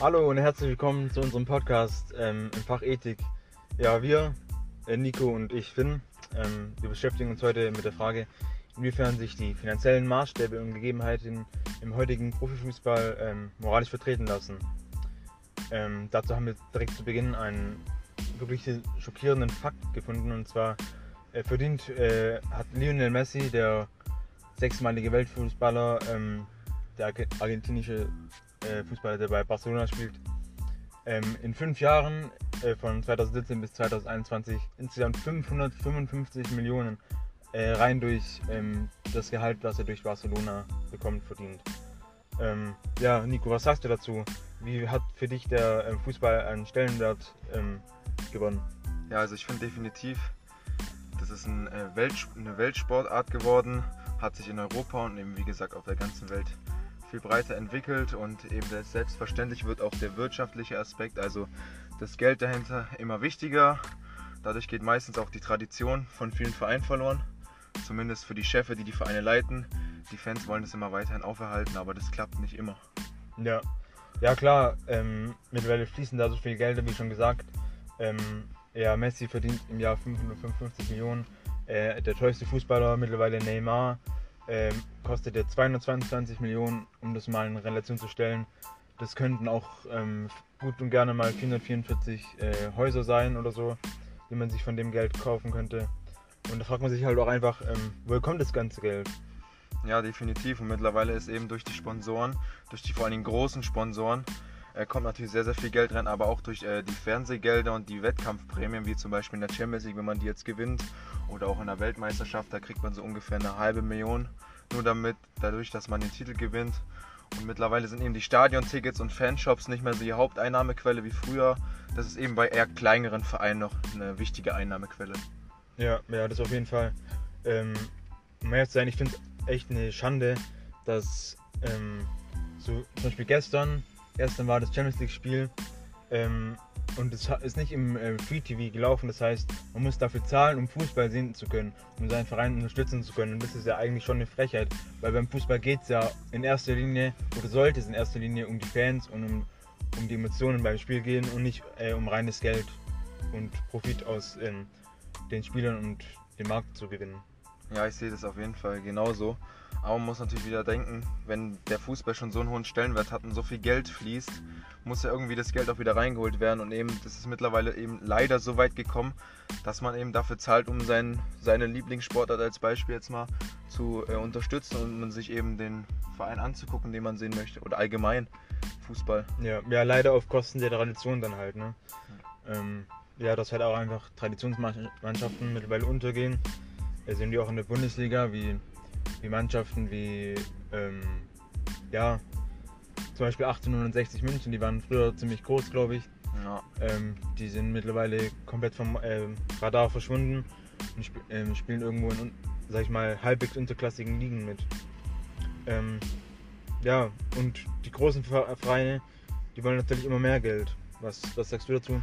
Hallo und herzlich willkommen zu unserem Podcast ähm, im Fach Ethik. Ja, wir, äh, Nico und ich, Finn, ähm, wir beschäftigen uns heute mit der Frage, inwiefern sich die finanziellen Maßstäbe und Gegebenheiten im heutigen Profifußball ähm, moralisch vertreten lassen. Ähm, dazu haben wir direkt zu Beginn einen wirklich schockierenden Fakt gefunden und zwar äh, verdient äh, hat Lionel Messi, der sechsmalige Weltfußballer, ähm, der argentinische äh, Fußballer, der bei Barcelona spielt, ähm, in fünf Jahren äh, von 2017 bis 2021 insgesamt 555 Millionen äh, rein durch ähm, das Gehalt, das er durch Barcelona bekommt, verdient. Ähm, ja, Nico, was sagst du dazu? Wie hat für dich der ähm, Fußball einen Stellenwert ähm, gewonnen? Ja, also ich finde definitiv, das ist ein, äh, Welt, eine Weltsportart geworden, hat sich in Europa und eben wie gesagt auf der ganzen Welt viel breiter entwickelt und eben selbstverständlich wird auch der wirtschaftliche Aspekt, also das Geld dahinter, immer wichtiger. Dadurch geht meistens auch die Tradition von vielen Vereinen verloren, zumindest für die Chefs, die die Vereine leiten. Die Fans wollen es immer weiterhin auferhalten, aber das klappt nicht immer. Ja, ja klar, ähm, mittlerweile fließen da so viel Gelder, wie schon gesagt. Ähm, ja, Messi verdient im Jahr 555 Millionen. Äh, der teuerste Fußballer mittlerweile Neymar ähm, kostet ja 222 Millionen, um das mal in Relation zu stellen. Das könnten auch ähm, gut und gerne mal 444 äh, Häuser sein oder so, die man sich von dem Geld kaufen könnte. Und da fragt man sich halt auch einfach, ähm, woher kommt das ganze Geld? Ja, definitiv. Und mittlerweile ist eben durch die Sponsoren, durch die vor allem großen Sponsoren, kommt natürlich sehr, sehr viel Geld rein, aber auch durch äh, die Fernsehgelder und die Wettkampfprämien, wie zum Beispiel in der Champions League, wenn man die jetzt gewinnt, oder auch in der Weltmeisterschaft, da kriegt man so ungefähr eine halbe Million, nur damit, dadurch, dass man den Titel gewinnt. Und mittlerweile sind eben die Stadiontickets und Fanshops nicht mehr so die Haupteinnahmequelle wie früher. Das ist eben bei eher kleineren Vereinen noch eine wichtige Einnahmequelle. Ja, ja, das auf jeden Fall. Ähm, um ehrlich zu sein, ich finde es echt eine Schande, dass ähm, so zum Beispiel gestern Gestern war das Champions League-Spiel ähm, und es ist nicht im äh, Free TV gelaufen. Das heißt, man muss dafür zahlen, um Fußball sehen zu können, um seinen Verein unterstützen zu können. Und das ist ja eigentlich schon eine Frechheit, weil beim Fußball geht es ja in erster Linie oder sollte es in erster Linie um die Fans und um, um die Emotionen beim Spiel gehen und nicht äh, um reines Geld und Profit aus ähm, den Spielern und dem Markt zu gewinnen. Ja, ich sehe das auf jeden Fall genauso. Aber man muss natürlich wieder denken, wenn der Fußball schon so einen hohen Stellenwert hat und so viel Geld fließt, muss ja irgendwie das Geld auch wieder reingeholt werden. Und eben, das ist mittlerweile eben leider so weit gekommen, dass man eben dafür zahlt, um sein, seine Lieblingssportart als Beispiel jetzt mal zu äh, unterstützen und man sich eben den Verein anzugucken, den man sehen möchte. Oder allgemein Fußball. Ja, ja leider auf Kosten der Tradition dann halt. Ne? Ja. Ähm, ja, dass halt auch einfach Traditionsmannschaften mittlerweile untergehen. Da sind die auch in der Bundesliga, wie wie Mannschaften wie, ähm, ja, zum Beispiel 1860 München, die waren früher ziemlich groß, glaube ich. Ja. Ähm, die sind mittlerweile komplett vom ähm, Radar verschwunden und sp ähm, spielen irgendwo in, sag ich mal, halbwegs unterklassigen Ligen mit. Ähm, ja, und die großen Vereine, die wollen natürlich immer mehr Geld. Was, was sagst du dazu?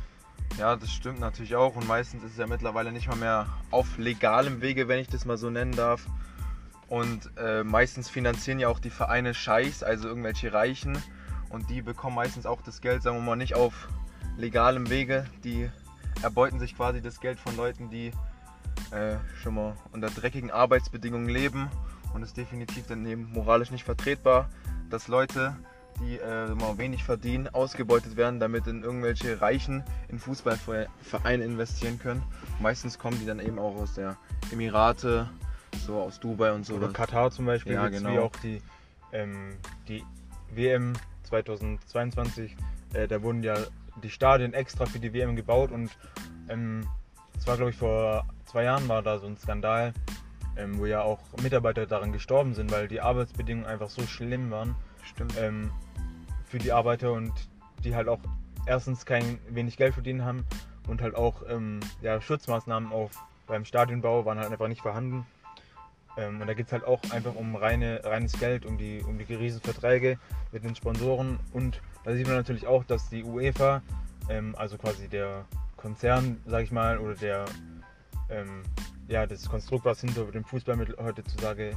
Ja, das stimmt natürlich auch und meistens ist es ja mittlerweile nicht mal mehr auf legalem Wege, wenn ich das mal so nennen darf, und äh, meistens finanzieren ja auch die Vereine Scheichs, also irgendwelche Reichen. Und die bekommen meistens auch das Geld, sagen wir mal, nicht auf legalem Wege. Die erbeuten sich quasi das Geld von Leuten, die äh, schon mal unter dreckigen Arbeitsbedingungen leben. Und es ist definitiv dann eben moralisch nicht vertretbar, dass Leute, die äh, mal wenig verdienen, ausgebeutet werden, damit in irgendwelche Reichen in Fußballvereine investieren können. Meistens kommen die dann eben auch aus der Emirate, so aus Dubai und so. Oder Katar zum Beispiel, ja, genau. wie auch die, ähm, die WM 2022. Äh, da wurden ja die Stadien extra für die WM gebaut und ähm, das war glaube ich vor zwei Jahren war da so ein Skandal, ähm, wo ja auch Mitarbeiter daran gestorben sind, weil die Arbeitsbedingungen einfach so schlimm waren. Stimmt. Ähm, für die Arbeiter und die halt auch erstens kein wenig Geld verdienen haben und halt auch ähm, ja, Schutzmaßnahmen auf beim Stadionbau waren halt einfach nicht vorhanden. Ähm, und da geht es halt auch einfach um reine, reines Geld, um die, um die Riesenverträge mit den Sponsoren. Und da sieht man natürlich auch, dass die UEFA, ähm, also quasi der Konzern, sag ich mal, oder der, ähm, ja, das Konstrukt, was hinter dem Fußball heutzutage,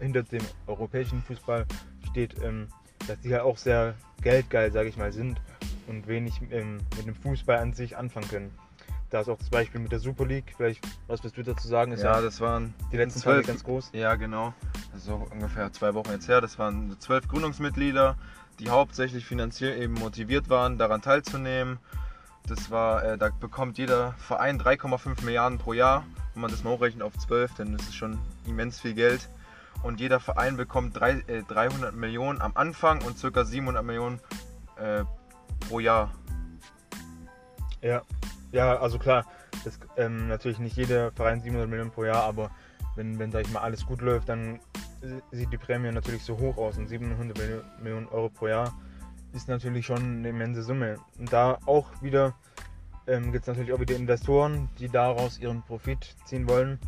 hinter dem europäischen Fußball steht, ähm, dass die halt auch sehr geldgeil, sag ich mal, sind und wenig ähm, mit dem Fußball an sich anfangen können. Da ist auch das Beispiel mit der Super League. Vielleicht, was willst du dazu sagen? Ist ja, das waren die letzten Tage ganz groß. Ja, genau. Das ist auch ungefähr zwei Wochen jetzt her. Das waren zwölf Gründungsmitglieder, die hauptsächlich finanziell eben motiviert waren, daran teilzunehmen. Das war, äh, da bekommt jeder Verein 3,5 Milliarden pro Jahr. Wenn man das mal hochrechnet auf 12, dann ist es schon immens viel Geld. Und jeder Verein bekommt drei, äh, 300 Millionen am Anfang und ca. 700 Millionen äh, pro Jahr. Ja, ja, also klar, das, ähm, natürlich nicht jeder Verein 700 Millionen pro Jahr, aber wenn, wenn sag ich mal, alles gut läuft, dann sieht die Prämie natürlich so hoch aus und 700 Millionen Euro pro Jahr ist natürlich schon eine immense Summe. Und da auch wieder ähm, gibt es natürlich auch wieder Investoren, die daraus ihren Profit ziehen wollen,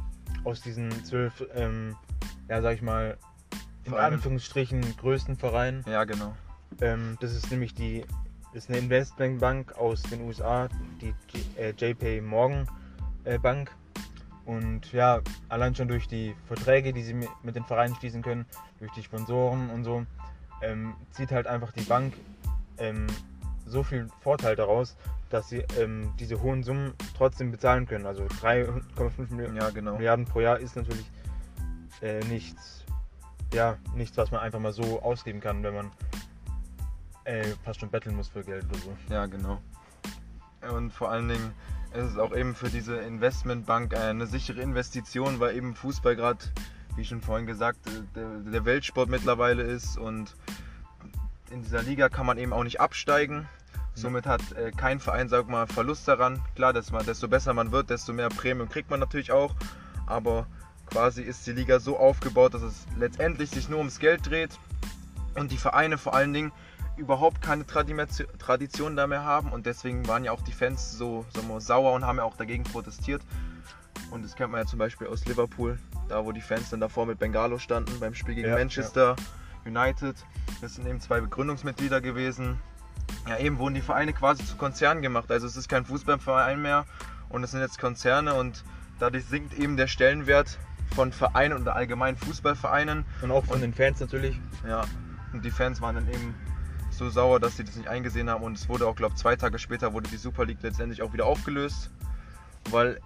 aus diesen zwölf, ähm, ja sag ich mal, in Vereine. Anführungsstrichen größten Vereinen. Ja, genau. Ähm, das ist nämlich die ist eine Investmentbank aus den USA, die äh, JP Morgan äh, Bank. Und ja, allein schon durch die Verträge, die sie mit den Vereinen schließen können, durch die Sponsoren und so, ähm, zieht halt einfach die Bank ähm, so viel Vorteil daraus, dass sie ähm, diese hohen Summen trotzdem bezahlen können. Also 3,5 Milliarden, ja, genau. Milliarden pro Jahr ist natürlich äh, nichts, ja, nichts, was man einfach mal so ausgeben kann, wenn man äh, fast schon betteln muss für Geld oder so. Ja, genau. Und vor allen Dingen ist es auch eben für diese Investmentbank eine sichere Investition, weil eben Fußball gerade, wie schon vorhin gesagt, der, der Weltsport mittlerweile ist und in dieser Liga kann man eben auch nicht absteigen. Somit hat äh, kein Verein, sag mal, Verlust daran. Klar, dass man, desto besser man wird, desto mehr Prämien kriegt man natürlich auch. Aber quasi ist die Liga so aufgebaut, dass es letztendlich sich nur ums Geld dreht und die Vereine vor allen Dingen überhaupt keine Tradition da mehr haben und deswegen waren ja auch die Fans so, so sauer und haben ja auch dagegen protestiert. Und das kennt man ja zum Beispiel aus Liverpool, da wo die Fans dann davor mit Bengalo standen beim Spiel gegen ja, Manchester ja. United. Das sind eben zwei Begründungsmitglieder gewesen. Ja, eben wurden die Vereine quasi zu Konzernen gemacht. Also es ist kein Fußballverein mehr und es sind jetzt Konzerne und dadurch sinkt eben der Stellenwert von Vereinen oder allgemein Fußballvereinen. Und auch von und, den Fans natürlich. Ja, und die Fans waren dann eben so sauer, dass sie das nicht eingesehen haben und es wurde auch, glaube ich, zwei Tage später wurde die Super League letztendlich auch wieder aufgelöst, weil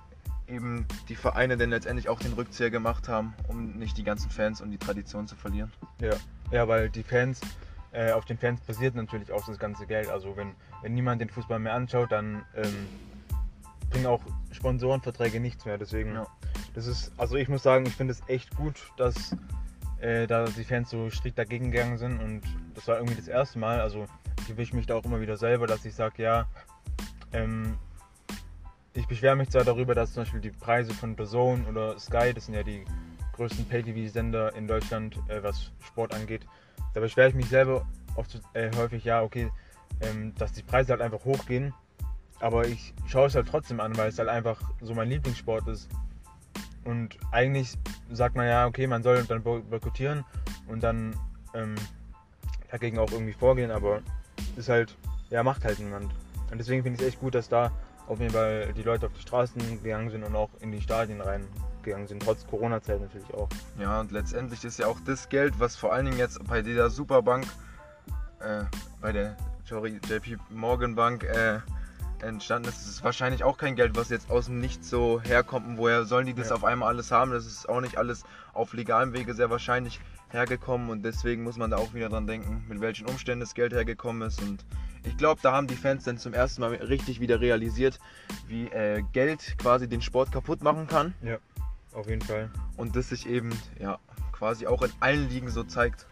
eben die Vereine dann letztendlich auch den Rückzieher gemacht haben, um nicht die ganzen Fans und die Tradition zu verlieren. Ja, ja weil die Fans, äh, auf den Fans basiert natürlich auch das ganze Geld. Also wenn, wenn niemand den Fußball mehr anschaut, dann ähm, bringen auch Sponsorenverträge nichts mehr. Deswegen, ja. das ist, also ich muss sagen, ich finde es echt gut, dass äh, da die Fans so strikt dagegen gegangen sind und das war irgendwie das erste Mal. Also ich erwische mich da auch immer wieder selber, dass ich sage, ja, ähm, ich beschwere mich zwar darüber, dass zum Beispiel die Preise von Zone oder Sky, das sind ja die größten Pay-TV-Sender in Deutschland, äh, was Sport angeht, da beschwere ich mich selber oft äh, häufig, ja, okay, ähm, dass die Preise halt einfach hochgehen. Aber ich schaue es halt trotzdem an, weil es halt einfach so mein Lieblingssport ist. Und eigentlich sagt man ja, okay, man soll dann boykottieren und dann ähm, dagegen auch irgendwie vorgehen, aber ist halt, ja, macht halt niemand. Und deswegen finde ich es echt gut, dass da auf jeden Fall die Leute auf die Straßen gegangen sind und auch in die Stadien reingegangen sind, trotz Corona-Zeit natürlich auch. Ja, und letztendlich ist ja auch das Geld, was vor allen Dingen jetzt bei dieser Superbank, äh, bei der JP Morgan Bank, äh, entstanden ist. Das ist wahrscheinlich auch kein Geld, was jetzt aus dem Nichts so herkommt. Und woher sollen die das ja. auf einmal alles haben? Das ist auch nicht alles auf legalem Wege sehr wahrscheinlich hergekommen. Und deswegen muss man da auch wieder dran denken, mit welchen Umständen das Geld hergekommen ist. Und ich glaube, da haben die Fans dann zum ersten Mal richtig wieder realisiert, wie äh, Geld quasi den Sport kaputt machen kann. Ja, auf jeden Fall. Und das sich eben ja quasi auch in allen Ligen so zeigt.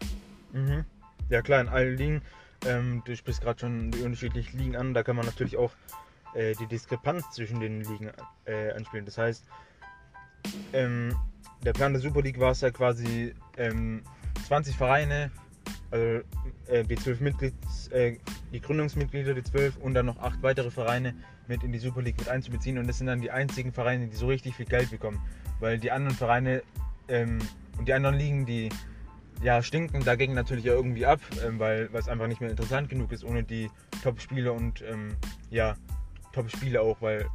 Mhm. Ja klar, in allen Ligen. Ähm, du sprichst gerade schon die unterschiedlichen Ligen an. Da kann man natürlich auch äh, die Diskrepanz zwischen den Ligen äh, anspielen. Das heißt, ähm, der Plan der Super League war es ja quasi ähm, 20 Vereine, also äh, die zwölf Mitglieds, äh, die Gründungsmitglieder, die zwölf und dann noch acht weitere Vereine mit in die Super League mit einzubeziehen. Und das sind dann die einzigen Vereine, die so richtig viel Geld bekommen. Weil die anderen Vereine ähm, und die anderen Ligen, die ja, stinken dagegen natürlich ja irgendwie ab, ähm, weil es einfach nicht mehr interessant genug ist ohne die Top-Spieler und ähm, ja, Top-Spiele auch, weil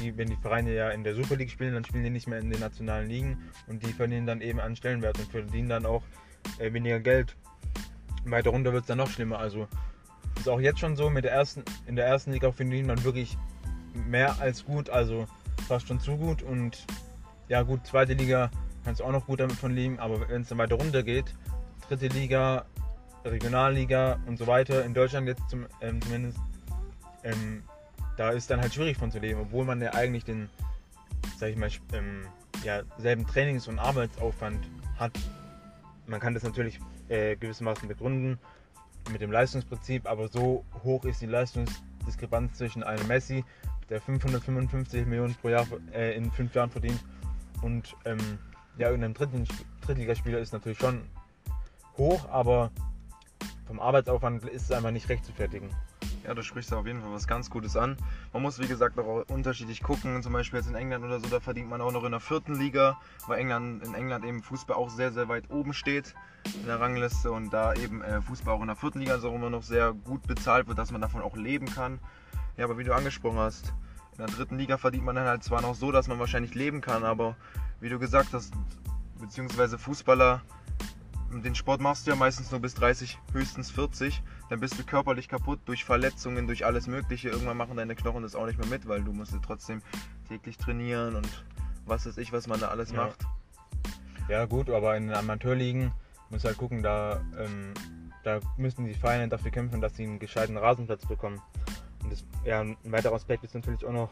die, wenn die Vereine ja in der Super League spielen, dann spielen die nicht mehr in den nationalen Ligen und die verlieren dann eben an Stellenwert und verdienen dann auch äh, weniger Geld. Weiter runter wird es dann noch schlimmer. Also ist auch jetzt schon so, mit der ersten, in der ersten Liga verdient man wirklich mehr als gut, also fast schon zu gut. Und ja gut, zweite Liga kannst du auch noch gut damit von leben, aber wenn es dann weiter runter geht, dritte Liga, Regionalliga und so weiter, in Deutschland jetzt zum, ähm, zumindest, ähm, da ist dann halt schwierig von zu leben, obwohl man ja eigentlich den, sag ich mal, ähm, ja, selben Trainings- und Arbeitsaufwand hat. Man kann das natürlich äh, gewissermaßen begründen mit dem Leistungsprinzip, aber so hoch ist die Leistungsdiskrepanz zwischen einem Messi, der 555 Millionen pro Jahr äh, in fünf Jahren verdient, und ähm, ja, irgendeinem Dritten, Drittligaspieler ist natürlich schon hoch, aber vom Arbeitsaufwand ist es einfach nicht recht zu fertigen. Ja, du sprichst auf jeden Fall was ganz Gutes an. Man muss, wie gesagt, auch unterschiedlich gucken. Zum Beispiel jetzt in England oder so, da verdient man auch noch in der vierten Liga, weil England, in England eben Fußball auch sehr, sehr weit oben steht in der Rangliste und da eben äh, Fußball auch in der vierten Liga so immer noch sehr gut bezahlt wird, dass man davon auch leben kann. Ja, aber wie du angesprochen hast, in der dritten Liga verdient man dann halt zwar noch so, dass man wahrscheinlich leben kann, aber wie du gesagt hast, beziehungsweise Fußballer den Sport machst du ja meistens nur bis 30, höchstens 40. Dann bist du körperlich kaputt durch Verletzungen, durch alles Mögliche. Irgendwann machen deine Knochen das auch nicht mehr mit, weil du musst trotzdem täglich trainieren und was weiß ich, was man da alles ja. macht. Ja gut, aber in den Amateurligen muss halt gucken, da, ähm, da müssen die Vereine dafür kämpfen, dass sie einen gescheiten Rasenplatz bekommen. Und das, ja, ein weiterer Aspekt ist natürlich auch noch,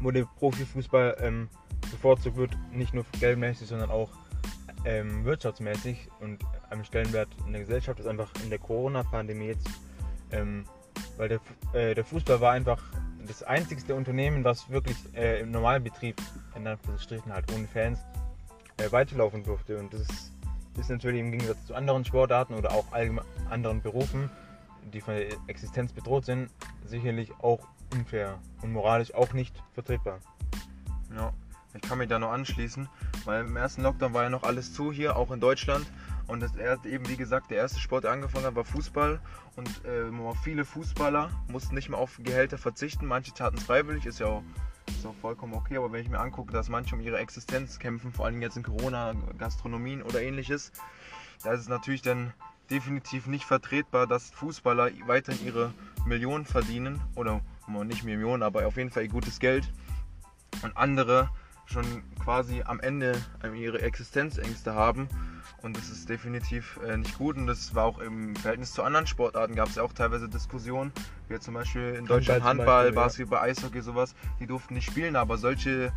wo der Profifußball ähm, bevorzugt wird, nicht nur geldmäßig, sondern auch ähm, wirtschaftsmäßig und am Stellenwert in der Gesellschaft ist einfach in der Corona-Pandemie jetzt, ähm, weil der, äh, der Fußball war einfach das einzigste Unternehmen, was wirklich äh, im Normalbetrieb, in Anführungsstrichen halt ohne Fans, äh, weiterlaufen durfte. Und das ist, ist natürlich im Gegensatz zu anderen Sportarten oder auch anderen Berufen, die von der Existenz bedroht sind, sicherlich auch unfair und moralisch auch nicht vertretbar. Ja, ich kann mich da nur anschließen, weil im ersten Lockdown war ja noch alles zu hier, auch in Deutschland. Und das erste, eben wie gesagt, der erste Sport, der angefangen hat, war Fußball. Und äh, viele Fußballer mussten nicht mehr auf Gehälter verzichten. Manche taten es freiwillig, ist ja auch, ist auch vollkommen okay. Aber wenn ich mir angucke, dass manche um ihre Existenz kämpfen, vor allem jetzt in Corona, Gastronomien oder ähnliches, da ist es natürlich dann definitiv nicht vertretbar, dass Fußballer weiterhin ihre Millionen verdienen. Oder nicht Millionen, aber auf jeden Fall ihr gutes Geld. Und andere schon quasi am Ende ihre Existenzängste haben. Und das ist definitiv äh, nicht gut. Und das war auch im Verhältnis zu anderen Sportarten gab es ja auch teilweise Diskussionen, wie zum Beispiel in Deutschland Handball, Beispiel, Basketball, ja. Eishockey, sowas. Die durften nicht spielen, aber solche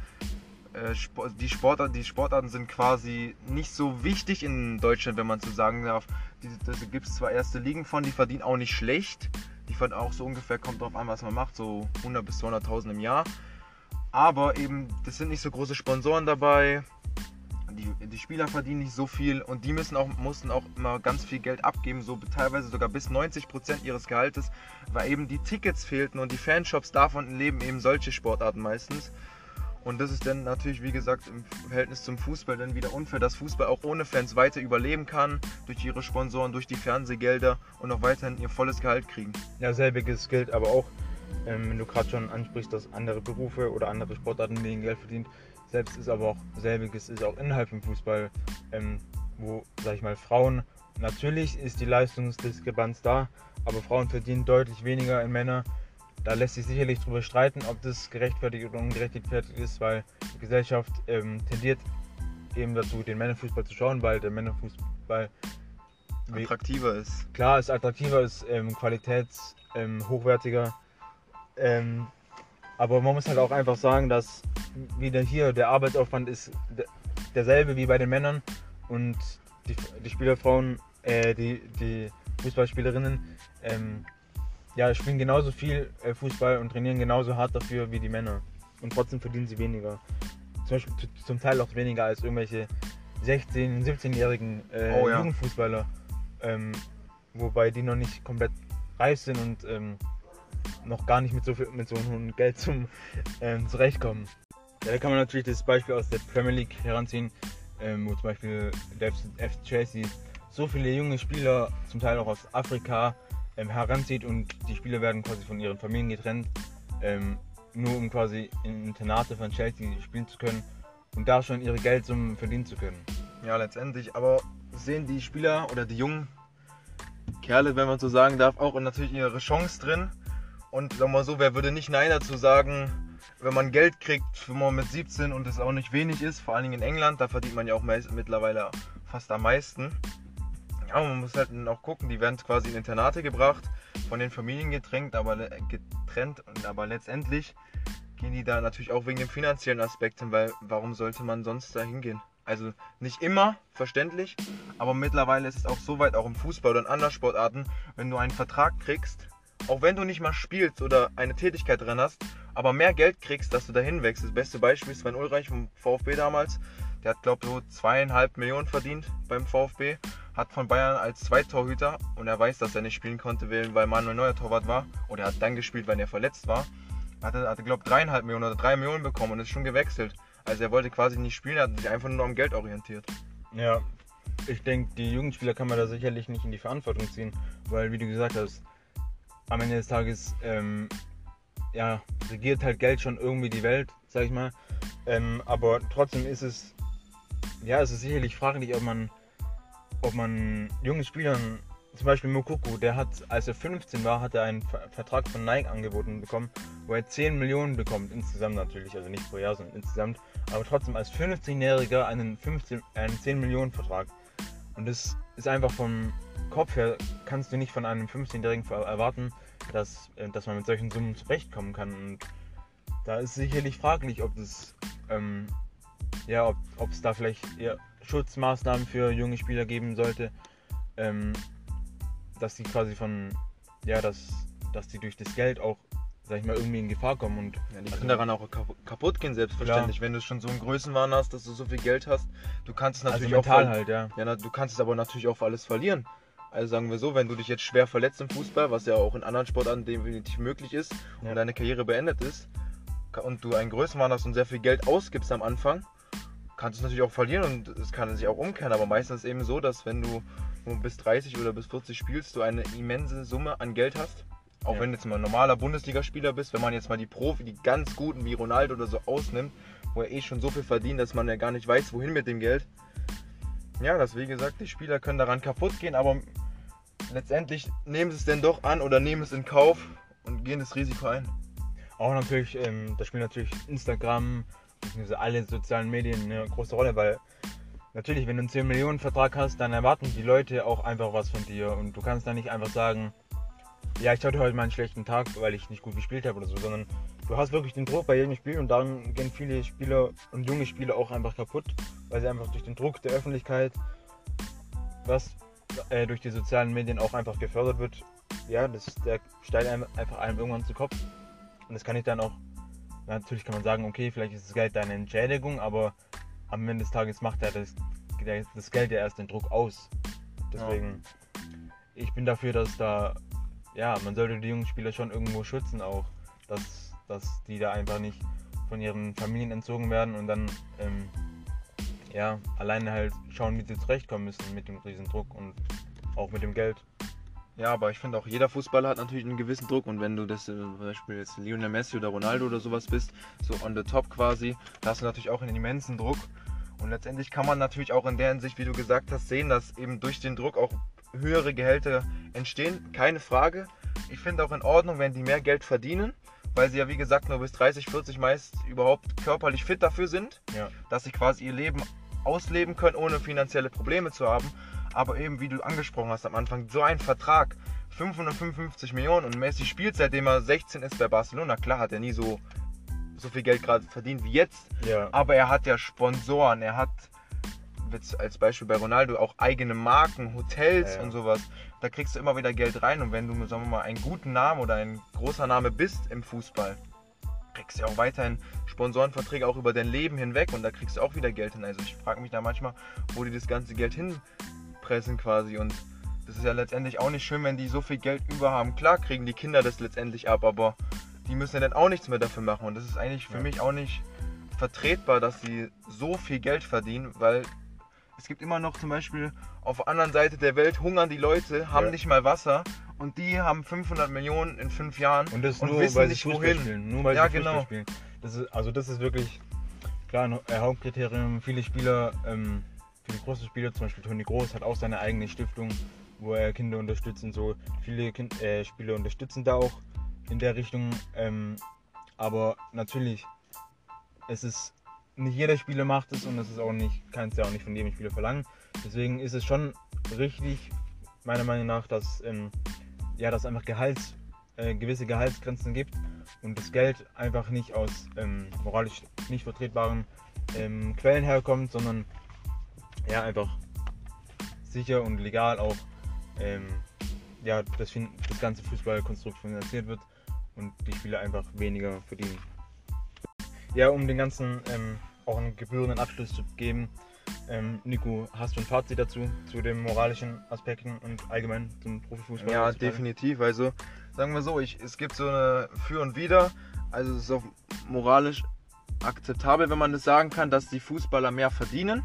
äh, die, Sportarten, die Sportarten sind quasi nicht so wichtig in Deutschland, wenn man so sagen darf. Da gibt es zwar erste Ligen von, die verdienen auch nicht schlecht. Die verdienen auch so ungefähr, kommt drauf an, was man macht, so 100 bis 200.000 im Jahr. Aber eben, das sind nicht so große Sponsoren dabei. Die, die, Spieler verdienen nicht so viel und die müssen auch, mussten auch immer ganz viel Geld abgeben, so teilweise sogar bis 90 Prozent ihres Gehaltes, weil eben die Tickets fehlten und die Fanshops davon leben eben solche Sportarten meistens. Und das ist dann natürlich, wie gesagt, im Verhältnis zum Fußball dann wieder unfair, dass Fußball auch ohne Fans weiter überleben kann, durch ihre Sponsoren, durch die Fernsehgelder und auch weiterhin ihr volles Gehalt kriegen. Ja, selbiges gilt aber auch ähm, wenn du gerade schon ansprichst, dass andere Berufe oder andere Sportarten weniger Geld verdient. Selbst ist aber auch selbiges ist auch innerhalb im Fußball, ähm, wo, sag ich mal, Frauen, natürlich ist die Leistungsdiskrepanz da, aber Frauen verdienen deutlich weniger in Männer. Da lässt sich sicherlich darüber streiten, ob das gerechtfertigt oder ungerechtfertigt ist, weil die Gesellschaft ähm, tendiert eben dazu, den Männerfußball zu schauen, weil der Männerfußball attraktiver ist. Klar, ist attraktiver, ist ähm, qualitäts ähm, hochwertiger ähm, aber man muss halt auch einfach sagen, dass wieder hier der Arbeitsaufwand ist derselbe wie bei den Männern und die, die Spielerfrauen, äh, die, die Fußballspielerinnen, ähm, ja, spielen genauso viel äh, Fußball und trainieren genauso hart dafür wie die Männer. Und trotzdem verdienen sie weniger. Zum, Beispiel, zum Teil auch weniger als irgendwelche 16-, 17-jährigen äh, oh, ja. Jugendfußballer. Ähm, wobei die noch nicht komplett reif sind und ähm, noch gar nicht mit so, viel, mit so einem Geld zum ähm, zurechtkommen. Ja, da kann man natürlich das Beispiel aus der Premier League heranziehen, ähm, wo zum Beispiel der FC Chelsea so viele junge Spieler, zum Teil auch aus Afrika, ähm, heranzieht und die Spieler werden quasi von ihren Familien getrennt, ähm, nur um quasi in Internate von Chelsea spielen zu können und da schon ihre Geldsummen verdienen zu können. Ja, letztendlich, aber sehen die Spieler oder die jungen Kerle, wenn man so sagen darf, auch natürlich ihre Chance drin. Und sagen wir mal so, wer würde nicht Nein dazu sagen, wenn man Geld kriegt, wenn man mit 17 und es auch nicht wenig ist, vor allen Dingen in England, da verdient man ja auch mittlerweile fast am meisten. Ja, man muss halt auch gucken, die werden quasi in Internate gebracht, von den Familien getrennt, aber getrennt, aber letztendlich gehen die da natürlich auch wegen dem finanziellen Aspekt hin, weil warum sollte man sonst da hingehen? Also nicht immer, verständlich, aber mittlerweile ist es auch so weit, auch im Fußball oder in anderen Sportarten, wenn du einen Vertrag kriegst, auch wenn du nicht mal spielst oder eine Tätigkeit drin hast, aber mehr Geld kriegst, dass du dahin wächst. Das beste Beispiel ist Sven Ulreich vom VfB damals. Der hat, glaube ich, so zweieinhalb Millionen verdient beim VfB. Hat von Bayern als Zweittorhüter und er weiß, dass er nicht spielen konnte, weil Manuel Neuer Torwart war. Oder er hat dann gespielt, weil er verletzt war. Hat er, glaube ich, dreieinhalb Millionen oder drei Millionen bekommen und ist schon gewechselt. Also er wollte quasi nicht spielen, er hat sich einfach nur am Geld orientiert. Ja, ich denke, die Jugendspieler kann man da sicherlich nicht in die Verantwortung ziehen, weil, wie du gesagt hast, am Ende des Tages ähm, ja, regiert halt Geld schon irgendwie die Welt, sag ich mal. Ähm, aber trotzdem ist es, ja, es ist sicherlich fraglich, ob man, ob man jungen Spielern, zum Beispiel Mukuku, der hat, als er 15 war, hat er einen Vertrag von Nike angeboten bekommen, wo er 10 Millionen bekommt, insgesamt natürlich, also nicht pro Jahr, sondern insgesamt, aber trotzdem als 15-Jähriger einen, 15, einen 10 Millionen Vertrag. Und das ist einfach vom Kopf her, kannst du nicht von einem 15-Jährigen erwarten, dass, äh, dass man mit solchen Summen zurechtkommen kann. Und da ist sicherlich fraglich, ob das, ähm, ja, ob es da vielleicht eher Schutzmaßnahmen für junge Spieler geben sollte, ähm, dass die quasi von, ja, dass, dass die durch das Geld auch, sag ich mal, irgendwie in Gefahr kommen und. Ja, die also, können daran auch kaputt gehen, selbstverständlich. Klar. Wenn du schon so einen Größenwahn hast, dass du so viel Geld hast, du kannst es also natürlich also mental auch. Halt, ja. ja, du kannst es aber natürlich auch für alles verlieren. Also sagen wir so, wenn du dich jetzt schwer verletzt im Fußball, was ja auch in anderen Sportarten definitiv möglich ist ja. und deine Karriere beendet ist und du einen Größenwahn hast und sehr viel Geld ausgibst am Anfang, kannst du es natürlich auch verlieren und es kann sich auch umkehren. Aber meistens ist es eben so, dass wenn du bis 30 oder bis 40 spielst, du eine immense Summe an Geld hast. Auch ja. wenn du jetzt mal ein normaler Bundesligaspieler bist, wenn man jetzt mal die Profi, die ganz guten wie Ronaldo oder so ausnimmt, wo er eh schon so viel verdient, dass man ja gar nicht weiß, wohin mit dem Geld. Ja, das wie gesagt, die Spieler können daran kaputt gehen, aber letztendlich nehmen sie es denn doch an oder nehmen es in Kauf und gehen das Risiko ein. Auch natürlich, ähm, da spielt natürlich Instagram, bzw. alle sozialen Medien eine große Rolle, weil natürlich, wenn du einen 10 Millionen Vertrag hast, dann erwarten die Leute auch einfach was von dir und du kannst dann nicht einfach sagen, ja, ich hatte heute mal einen schlechten Tag, weil ich nicht gut gespielt habe oder so, sondern du hast wirklich den Druck bei jedem Spiel und dann gehen viele Spieler und junge Spieler auch einfach kaputt, weil sie einfach durch den Druck der Öffentlichkeit was äh, durch die sozialen Medien auch einfach gefördert wird, ja, das, der steigt einem, einfach einem irgendwann zu Kopf. Und das kann ich dann auch, natürlich kann man sagen, okay, vielleicht ist das Geld deine Entschädigung, aber am Ende des Tages macht er das, das Geld ja erst den Druck aus. Deswegen, ja. ich bin dafür, dass da, ja, man sollte die jungen Spieler schon irgendwo schützen auch, dass, dass die da einfach nicht von ihren Familien entzogen werden und dann ähm, ja, alleine halt schauen, wie sie zurechtkommen müssen mit dem riesen Druck und auch mit dem Geld. Ja, aber ich finde auch jeder Fußballer hat natürlich einen gewissen Druck und wenn du das äh, zum Beispiel jetzt Lionel Messi oder Ronaldo oder sowas bist, so on the top quasi, da hast du natürlich auch einen immensen Druck und letztendlich kann man natürlich auch in der Hinsicht, wie du gesagt hast, sehen, dass eben durch den Druck auch höhere Gehälter entstehen, keine Frage. Ich finde auch in Ordnung, wenn die mehr Geld verdienen, weil sie ja wie gesagt nur bis 30, 40 meist überhaupt körperlich fit dafür sind, ja. dass sie quasi ihr Leben ausleben können, ohne finanzielle Probleme zu haben. Aber eben, wie du angesprochen hast am Anfang, so ein Vertrag, 555 Millionen und Messi spielt seitdem er 16 ist bei Barcelona. Klar hat er nie so, so viel Geld gerade verdient wie jetzt, ja. aber er hat ja Sponsoren, er hat als Beispiel bei Ronaldo auch eigene Marken, Hotels ja, ja. und sowas. Da kriegst du immer wieder Geld rein und wenn du, sagen wir mal, einen guten Namen oder ein großer Name bist im Fußball, kriegst du auch weiterhin Sponsorenverträge auch über dein Leben hinweg und da kriegst du auch wieder Geld hin. Also ich frage mich da manchmal, wo die das ganze Geld hinpressen quasi und das ist ja letztendlich auch nicht schön, wenn die so viel Geld über haben. Klar kriegen die Kinder das letztendlich ab, aber die müssen ja dann auch nichts mehr dafür machen und das ist eigentlich für ja. mich auch nicht vertretbar, dass sie so viel Geld verdienen, weil es gibt immer noch zum Beispiel auf der anderen Seite der Welt hungern die Leute, haben ja. nicht mal Wasser und die haben 500 Millionen in fünf Jahren und, das und nur, wissen weil nicht wohin. Spielen. Nur weil ja, sie genau. spielen. Das ist, also das ist wirklich klar ein Hauptkriterium. Viele Spieler ähm, viele große Spieler, zum Beispiel Toni Groß, hat auch seine eigene Stiftung, wo er Kinder unterstützt und so. Viele kind, äh, Spieler unterstützen da auch in der Richtung. Ähm, aber natürlich, es ist nicht jeder Spieler macht es und es ist auch nicht, kann es ja auch nicht von jedem Spieler verlangen. Deswegen ist es schon richtig, meiner Meinung nach, dass ähm, ja, dass einfach Gehalts, äh, gewisse Gehaltsgrenzen gibt und das Geld einfach nicht aus ähm, moralisch nicht vertretbaren ähm, Quellen herkommt, sondern ja einfach sicher und legal auch ähm, ja, das, das ganze Fußballkonstrukt finanziert wird und die Spieler einfach weniger verdienen. Ja, um den ganzen ähm, auch einen gebührenden Abschluss zu geben, ähm, Nico, hast du ein Fazit dazu, zu den moralischen Aspekten und allgemein zum Profifußball? Ja, definitiv. Also sagen wir so, ich, es gibt so eine Für und Wider. Also es ist auch moralisch akzeptabel, wenn man das sagen kann, dass die Fußballer mehr verdienen,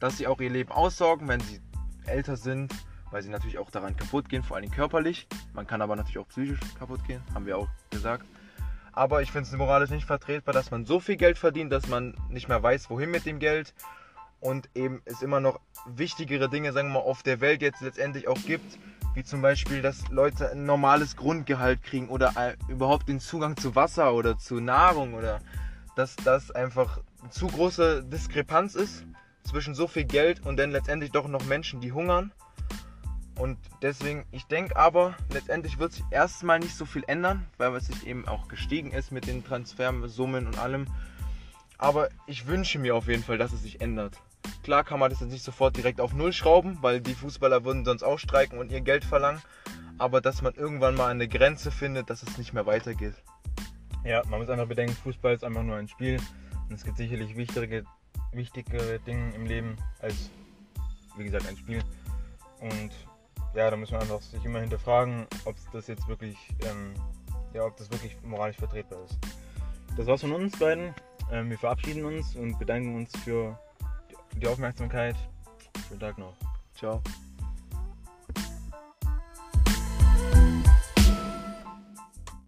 dass sie auch ihr Leben aussorgen, wenn sie älter sind, weil sie natürlich auch daran kaputt gehen, vor allem körperlich. Man kann aber natürlich auch psychisch kaputt gehen, haben wir auch gesagt. Aber ich finde es moralisch nicht vertretbar, dass man so viel Geld verdient, dass man nicht mehr weiß, wohin mit dem Geld. Und eben es immer noch wichtigere Dinge, sagen wir mal, auf der Welt jetzt letztendlich auch gibt, wie zum Beispiel, dass Leute ein normales Grundgehalt kriegen oder äh, überhaupt den Zugang zu Wasser oder zu Nahrung oder dass das einfach zu große Diskrepanz ist zwischen so viel Geld und dann letztendlich doch noch Menschen, die hungern. Und deswegen, ich denke aber, letztendlich wird sich erstmal nicht so viel ändern, weil es sich eben auch gestiegen ist mit den Transfersummen und allem. Aber ich wünsche mir auf jeden Fall, dass es sich ändert. Klar kann man das jetzt nicht sofort direkt auf Null schrauben, weil die Fußballer würden sonst auch streiken und ihr Geld verlangen. Aber dass man irgendwann mal eine Grenze findet, dass es nicht mehr weitergeht. Ja, man muss einfach bedenken, Fußball ist einfach nur ein Spiel. Und es gibt sicherlich wichtige, wichtigere Dinge im Leben als, wie gesagt, ein Spiel. Und ja, da muss man einfach sich immer hinterfragen, ob das jetzt wirklich, ähm, ja, ob das wirklich moralisch vertretbar ist. Das war's von uns beiden. Ähm, wir verabschieden uns und bedanken uns für die Aufmerksamkeit. Schönen Tag noch. Ciao.